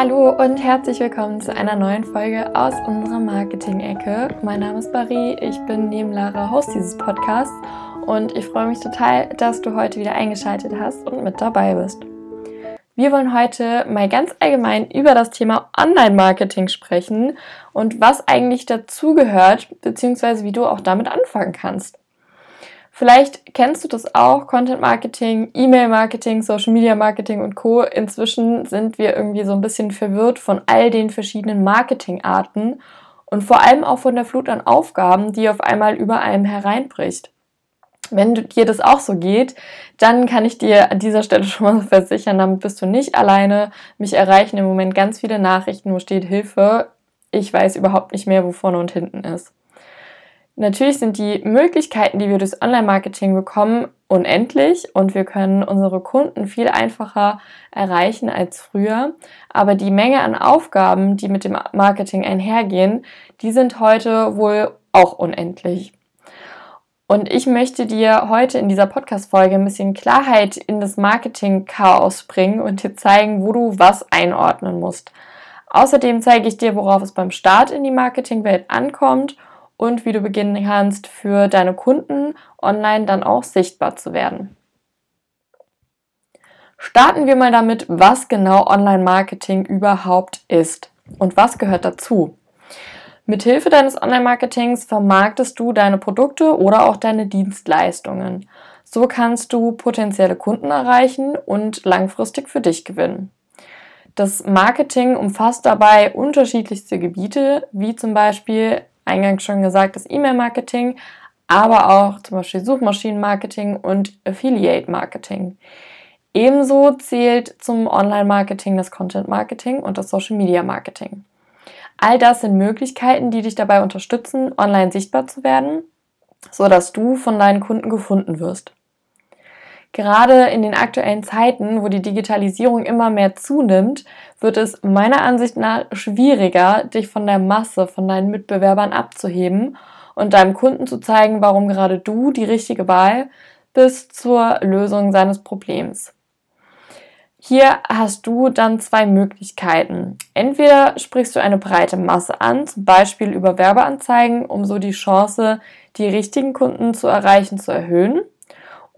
Hallo und herzlich willkommen zu einer neuen Folge aus unserer Marketing-Ecke. Mein Name ist Barry, ich bin neben Lara Host dieses Podcasts und ich freue mich total, dass du heute wieder eingeschaltet hast und mit dabei bist. Wir wollen heute mal ganz allgemein über das Thema Online-Marketing sprechen und was eigentlich dazugehört, beziehungsweise wie du auch damit anfangen kannst. Vielleicht kennst du das auch, Content Marketing, E-Mail Marketing, Social Media Marketing und Co. Inzwischen sind wir irgendwie so ein bisschen verwirrt von all den verschiedenen Marketingarten und vor allem auch von der Flut an Aufgaben, die auf einmal über einem hereinbricht. Wenn dir das auch so geht, dann kann ich dir an dieser Stelle schon mal versichern, damit bist du nicht alleine. Mich erreichen im Moment ganz viele Nachrichten, wo steht Hilfe. Ich weiß überhaupt nicht mehr, wo vorne und hinten ist. Natürlich sind die Möglichkeiten, die wir durchs Online-Marketing bekommen, unendlich und wir können unsere Kunden viel einfacher erreichen als früher. Aber die Menge an Aufgaben, die mit dem Marketing einhergehen, die sind heute wohl auch unendlich. Und ich möchte dir heute in dieser Podcast-Folge ein bisschen Klarheit in das Marketing-Chaos bringen und dir zeigen, wo du was einordnen musst. Außerdem zeige ich dir, worauf es beim Start in die Marketingwelt ankommt und wie du beginnen kannst, für deine Kunden online dann auch sichtbar zu werden. Starten wir mal damit, was genau Online-Marketing überhaupt ist und was gehört dazu. Mithilfe deines Online-Marketings vermarktest du deine Produkte oder auch deine Dienstleistungen. So kannst du potenzielle Kunden erreichen und langfristig für dich gewinnen. Das Marketing umfasst dabei unterschiedlichste Gebiete, wie zum Beispiel eingangs schon gesagt, das E-Mail-Marketing, aber auch zum Beispiel Suchmaschinenmarketing und Affiliate-Marketing. Ebenso zählt zum Online-Marketing das Content-Marketing und das Social-Media-Marketing. All das sind Möglichkeiten, die dich dabei unterstützen, online sichtbar zu werden, sodass du von deinen Kunden gefunden wirst. Gerade in den aktuellen Zeiten, wo die Digitalisierung immer mehr zunimmt, wird es meiner Ansicht nach schwieriger, dich von der Masse, von deinen Mitbewerbern abzuheben und deinem Kunden zu zeigen, warum gerade du die richtige Wahl bist zur Lösung seines Problems. Hier hast du dann zwei Möglichkeiten. Entweder sprichst du eine breite Masse an, zum Beispiel über Werbeanzeigen, um so die Chance, die richtigen Kunden zu erreichen, zu erhöhen.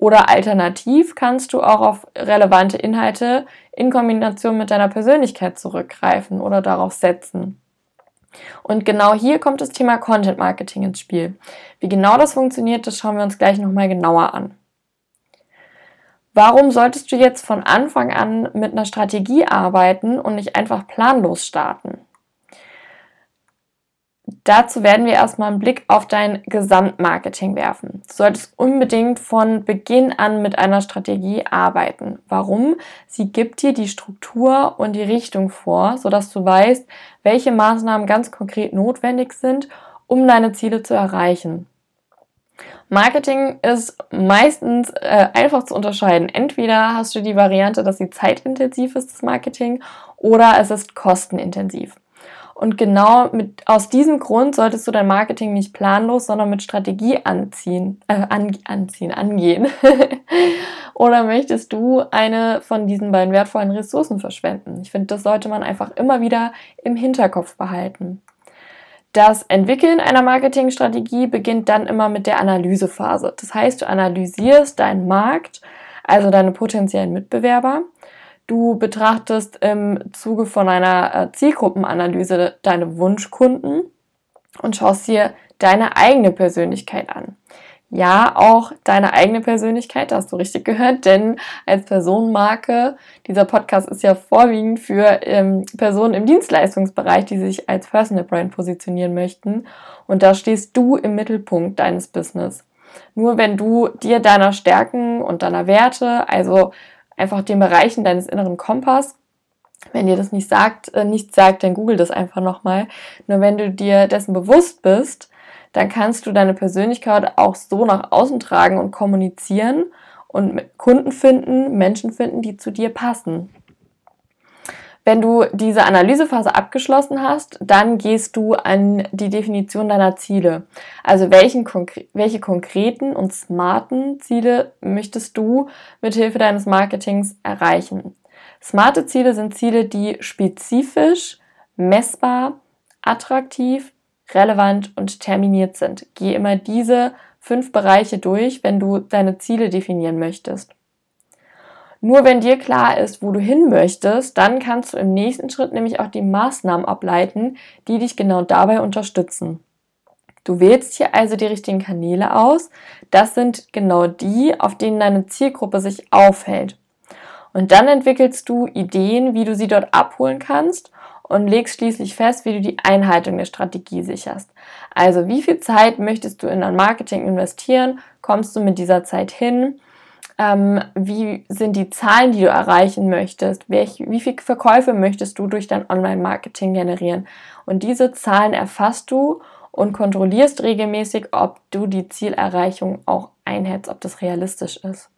Oder alternativ kannst du auch auf relevante Inhalte in Kombination mit deiner Persönlichkeit zurückgreifen oder darauf setzen. Und genau hier kommt das Thema Content Marketing ins Spiel. Wie genau das funktioniert, das schauen wir uns gleich nochmal genauer an. Warum solltest du jetzt von Anfang an mit einer Strategie arbeiten und nicht einfach planlos starten? Dazu werden wir erstmal einen Blick auf dein Gesamtmarketing werfen. Du solltest unbedingt von Beginn an mit einer Strategie arbeiten. Warum? Sie gibt dir die Struktur und die Richtung vor, sodass du weißt, welche Maßnahmen ganz konkret notwendig sind, um deine Ziele zu erreichen. Marketing ist meistens äh, einfach zu unterscheiden. Entweder hast du die Variante, dass sie zeitintensiv ist, das Marketing, oder es ist kostenintensiv. Und genau mit, aus diesem Grund solltest du dein Marketing nicht planlos, sondern mit Strategie anziehen, äh, an, anziehen, angehen. Oder möchtest du eine von diesen beiden wertvollen Ressourcen verschwenden? Ich finde, das sollte man einfach immer wieder im Hinterkopf behalten. Das Entwickeln einer Marketingstrategie beginnt dann immer mit der Analysephase. Das heißt, du analysierst deinen Markt, also deine potenziellen Mitbewerber Du betrachtest im Zuge von einer äh, Zielgruppenanalyse deine Wunschkunden und schaust dir deine eigene Persönlichkeit an. Ja, auch deine eigene Persönlichkeit, da hast du richtig gehört, denn als Personenmarke, dieser Podcast ist ja vorwiegend für ähm, Personen im Dienstleistungsbereich, die sich als Personal Brand positionieren möchten. Und da stehst du im Mittelpunkt deines Business. Nur wenn du dir deiner Stärken und deiner Werte, also einfach den Bereichen deines inneren Kompass. Wenn dir das nicht sagt, äh, nicht sagt, dann google das einfach nochmal. Nur wenn du dir dessen bewusst bist, dann kannst du deine Persönlichkeit auch so nach außen tragen und kommunizieren und Kunden finden, Menschen finden, die zu dir passen. Wenn du diese Analysephase abgeschlossen hast, dann gehst du an die Definition deiner Ziele. Also welchen, welche konkreten und smarten Ziele möchtest du mit Hilfe deines Marketings erreichen? Smarte Ziele sind Ziele, die spezifisch, messbar, attraktiv, relevant und terminiert sind. Geh immer diese fünf Bereiche durch, wenn du deine Ziele definieren möchtest. Nur wenn dir klar ist, wo du hin möchtest, dann kannst du im nächsten Schritt nämlich auch die Maßnahmen ableiten, die dich genau dabei unterstützen. Du wählst hier also die richtigen Kanäle aus. Das sind genau die, auf denen deine Zielgruppe sich aufhält. Und dann entwickelst du Ideen, wie du sie dort abholen kannst und legst schließlich fest, wie du die Einhaltung der Strategie sicherst. Also wie viel Zeit möchtest du in dein Marketing investieren? Kommst du mit dieser Zeit hin? Ähm, wie sind die Zahlen, die du erreichen möchtest, Welch, wie viele Verkäufe möchtest du durch dein Online-Marketing generieren. Und diese Zahlen erfasst du und kontrollierst regelmäßig, ob du die Zielerreichung auch einhältst, ob das realistisch ist.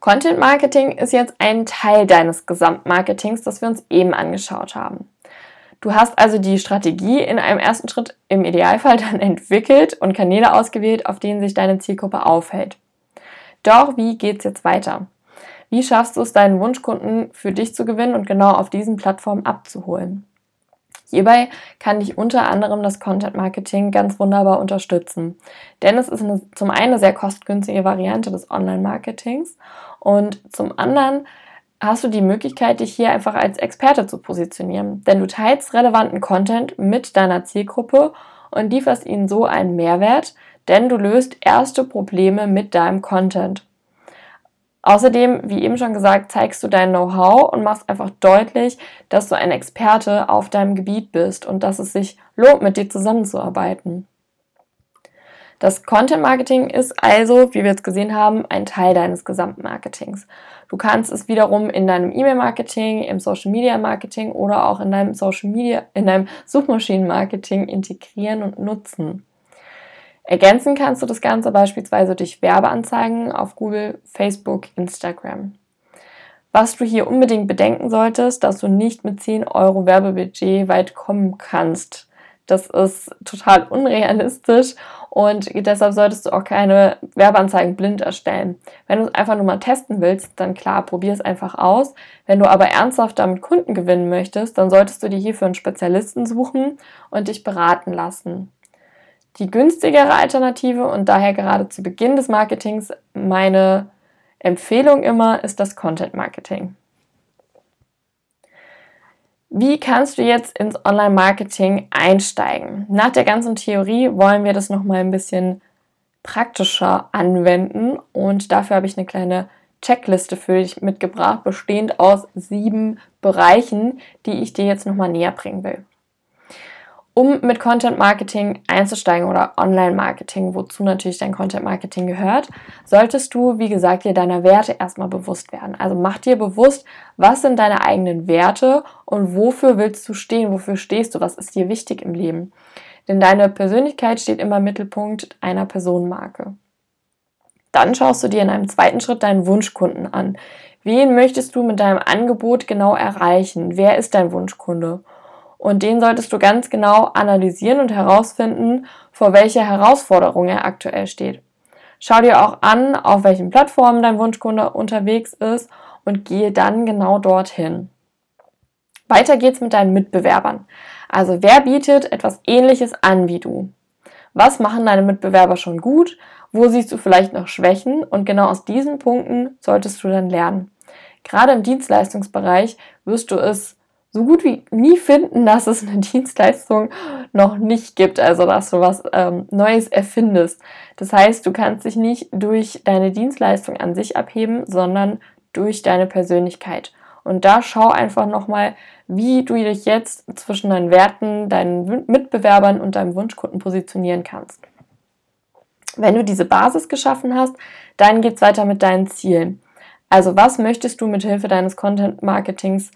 Content Marketing ist jetzt ein Teil deines Gesamtmarketings, das wir uns eben angeschaut haben. Du hast also die Strategie in einem ersten Schritt im Idealfall dann entwickelt und Kanäle ausgewählt, auf denen sich deine Zielgruppe aufhält. Doch wie geht's jetzt weiter? Wie schaffst du es, deinen Wunschkunden für dich zu gewinnen und genau auf diesen Plattformen abzuholen? Hierbei kann dich unter anderem das Content Marketing ganz wunderbar unterstützen. Denn es ist eine, zum einen eine sehr kostengünstige Variante des Online-Marketings und zum anderen hast du die Möglichkeit, dich hier einfach als Experte zu positionieren. Denn du teilst relevanten Content mit deiner Zielgruppe und lieferst ihnen so einen Mehrwert, denn du löst erste Probleme mit deinem Content. Außerdem, wie eben schon gesagt, zeigst du dein Know-how und machst einfach deutlich, dass du ein Experte auf deinem Gebiet bist und dass es sich lohnt, mit dir zusammenzuarbeiten. Das Content Marketing ist also, wie wir jetzt gesehen haben, ein Teil deines Gesamtmarketings. Du kannst es wiederum in deinem E-Mail-Marketing, im Social Media Marketing oder auch in deinem Social Media, in deinem Suchmaschinen-Marketing integrieren und nutzen. Ergänzen kannst du das Ganze beispielsweise durch Werbeanzeigen auf Google, Facebook, Instagram. Was du hier unbedingt bedenken solltest, dass du nicht mit 10 Euro Werbebudget weit kommen kannst. Das ist total unrealistisch und deshalb solltest du auch keine Werbeanzeigen blind erstellen. Wenn du es einfach nur mal testen willst, dann klar, probier es einfach aus. Wenn du aber ernsthaft damit Kunden gewinnen möchtest, dann solltest du dir hierfür einen Spezialisten suchen und dich beraten lassen. Die günstigere Alternative und daher gerade zu Beginn des Marketings meine Empfehlung immer ist das Content Marketing. Wie kannst du jetzt ins Online-Marketing einsteigen? Nach der ganzen Theorie wollen wir das nochmal ein bisschen praktischer anwenden und dafür habe ich eine kleine Checkliste für dich mitgebracht, bestehend aus sieben Bereichen, die ich dir jetzt nochmal näher bringen will. Um mit Content Marketing einzusteigen oder Online Marketing, wozu natürlich dein Content Marketing gehört, solltest du, wie gesagt, dir deiner Werte erstmal bewusst werden. Also mach dir bewusst, was sind deine eigenen Werte und wofür willst du stehen, wofür stehst du, was ist dir wichtig im Leben. Denn deine Persönlichkeit steht immer im Mittelpunkt einer Personenmarke. Dann schaust du dir in einem zweiten Schritt deinen Wunschkunden an. Wen möchtest du mit deinem Angebot genau erreichen? Wer ist dein Wunschkunde? Und den solltest du ganz genau analysieren und herausfinden, vor welcher Herausforderung er aktuell steht. Schau dir auch an, auf welchen Plattformen dein Wunschkunde unterwegs ist und gehe dann genau dorthin. Weiter geht's mit deinen Mitbewerbern. Also wer bietet etwas ähnliches an wie du? Was machen deine Mitbewerber schon gut? Wo siehst du vielleicht noch Schwächen? Und genau aus diesen Punkten solltest du dann lernen. Gerade im Dienstleistungsbereich wirst du es so gut wie nie finden, dass es eine Dienstleistung noch nicht gibt, also dass du was ähm, Neues erfindest. Das heißt, du kannst dich nicht durch deine Dienstleistung an sich abheben, sondern durch deine Persönlichkeit. Und da schau einfach nochmal, wie du dich jetzt zwischen deinen Werten, deinen Mitbewerbern und deinem Wunschkunden positionieren kannst. Wenn du diese Basis geschaffen hast, dann geht es weiter mit deinen Zielen. Also was möchtest du mit Hilfe deines Content Marketings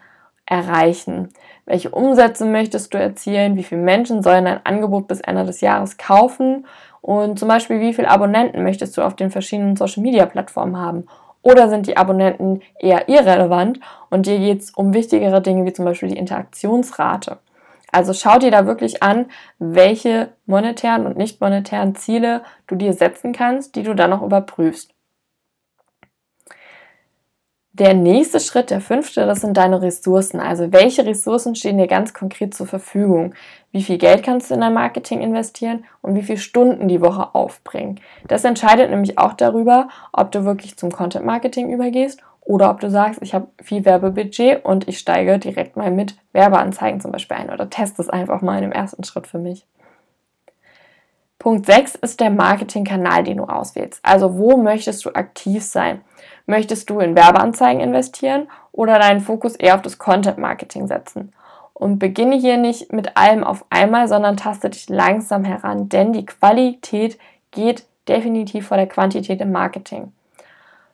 erreichen? Welche Umsätze möchtest du erzielen? Wie viele Menschen sollen dein Angebot bis Ende des Jahres kaufen? Und zum Beispiel, wie viele Abonnenten möchtest du auf den verschiedenen Social Media Plattformen haben? Oder sind die Abonnenten eher irrelevant und dir geht es um wichtigere Dinge wie zum Beispiel die Interaktionsrate? Also schau dir da wirklich an, welche monetären und nicht monetären Ziele du dir setzen kannst, die du dann noch überprüfst. Der nächste Schritt, der fünfte, das sind deine Ressourcen. Also welche Ressourcen stehen dir ganz konkret zur Verfügung? Wie viel Geld kannst du in dein Marketing investieren und wie viele Stunden die Woche aufbringen? Das entscheidet nämlich auch darüber, ob du wirklich zum Content Marketing übergehst oder ob du sagst, ich habe viel Werbebudget und ich steige direkt mal mit Werbeanzeigen zum Beispiel ein oder teste es einfach mal in dem ersten Schritt für mich. Punkt 6 ist der Marketingkanal, den du auswählst. Also wo möchtest du aktiv sein? Möchtest du in Werbeanzeigen investieren oder deinen Fokus eher auf das Content Marketing setzen? Und beginne hier nicht mit allem auf einmal, sondern taste dich langsam heran, denn die Qualität geht definitiv vor der Quantität im Marketing.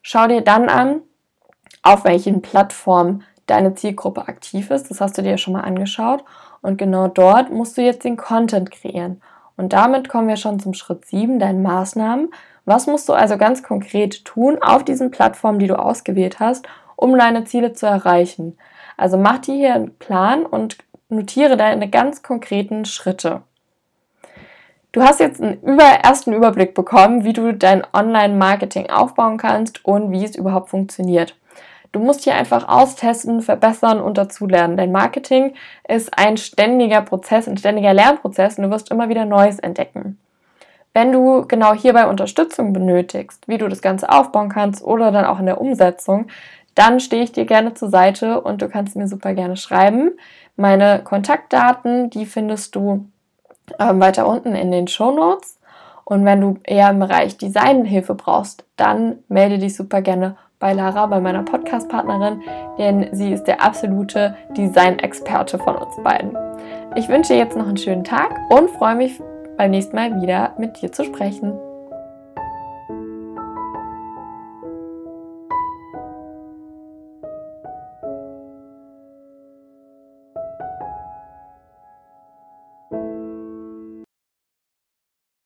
Schau dir dann an, auf welchen Plattformen deine Zielgruppe aktiv ist. Das hast du dir schon mal angeschaut. Und genau dort musst du jetzt den Content kreieren. Und damit kommen wir schon zum Schritt 7, deinen Maßnahmen. Was musst du also ganz konkret tun auf diesen Plattformen, die du ausgewählt hast, um deine Ziele zu erreichen? Also mach dir hier einen Plan und notiere deine ganz konkreten Schritte. Du hast jetzt einen über, ersten Überblick bekommen, wie du dein Online-Marketing aufbauen kannst und wie es überhaupt funktioniert. Du musst hier einfach austesten, verbessern und dazulernen. Dein Marketing ist ein ständiger Prozess, ein ständiger Lernprozess und du wirst immer wieder Neues entdecken. Wenn du genau hierbei Unterstützung benötigst, wie du das Ganze aufbauen kannst oder dann auch in der Umsetzung, dann stehe ich dir gerne zur Seite und du kannst mir super gerne schreiben. Meine Kontaktdaten, die findest du ähm, weiter unten in den Show Notes. Und wenn du eher im Bereich Designhilfe brauchst, dann melde dich super gerne bei Lara, bei meiner Podcast-Partnerin, denn sie ist der absolute Design-Experte von uns beiden. Ich wünsche dir jetzt noch einen schönen Tag und freue mich beim nächsten Mal wieder mit dir zu sprechen.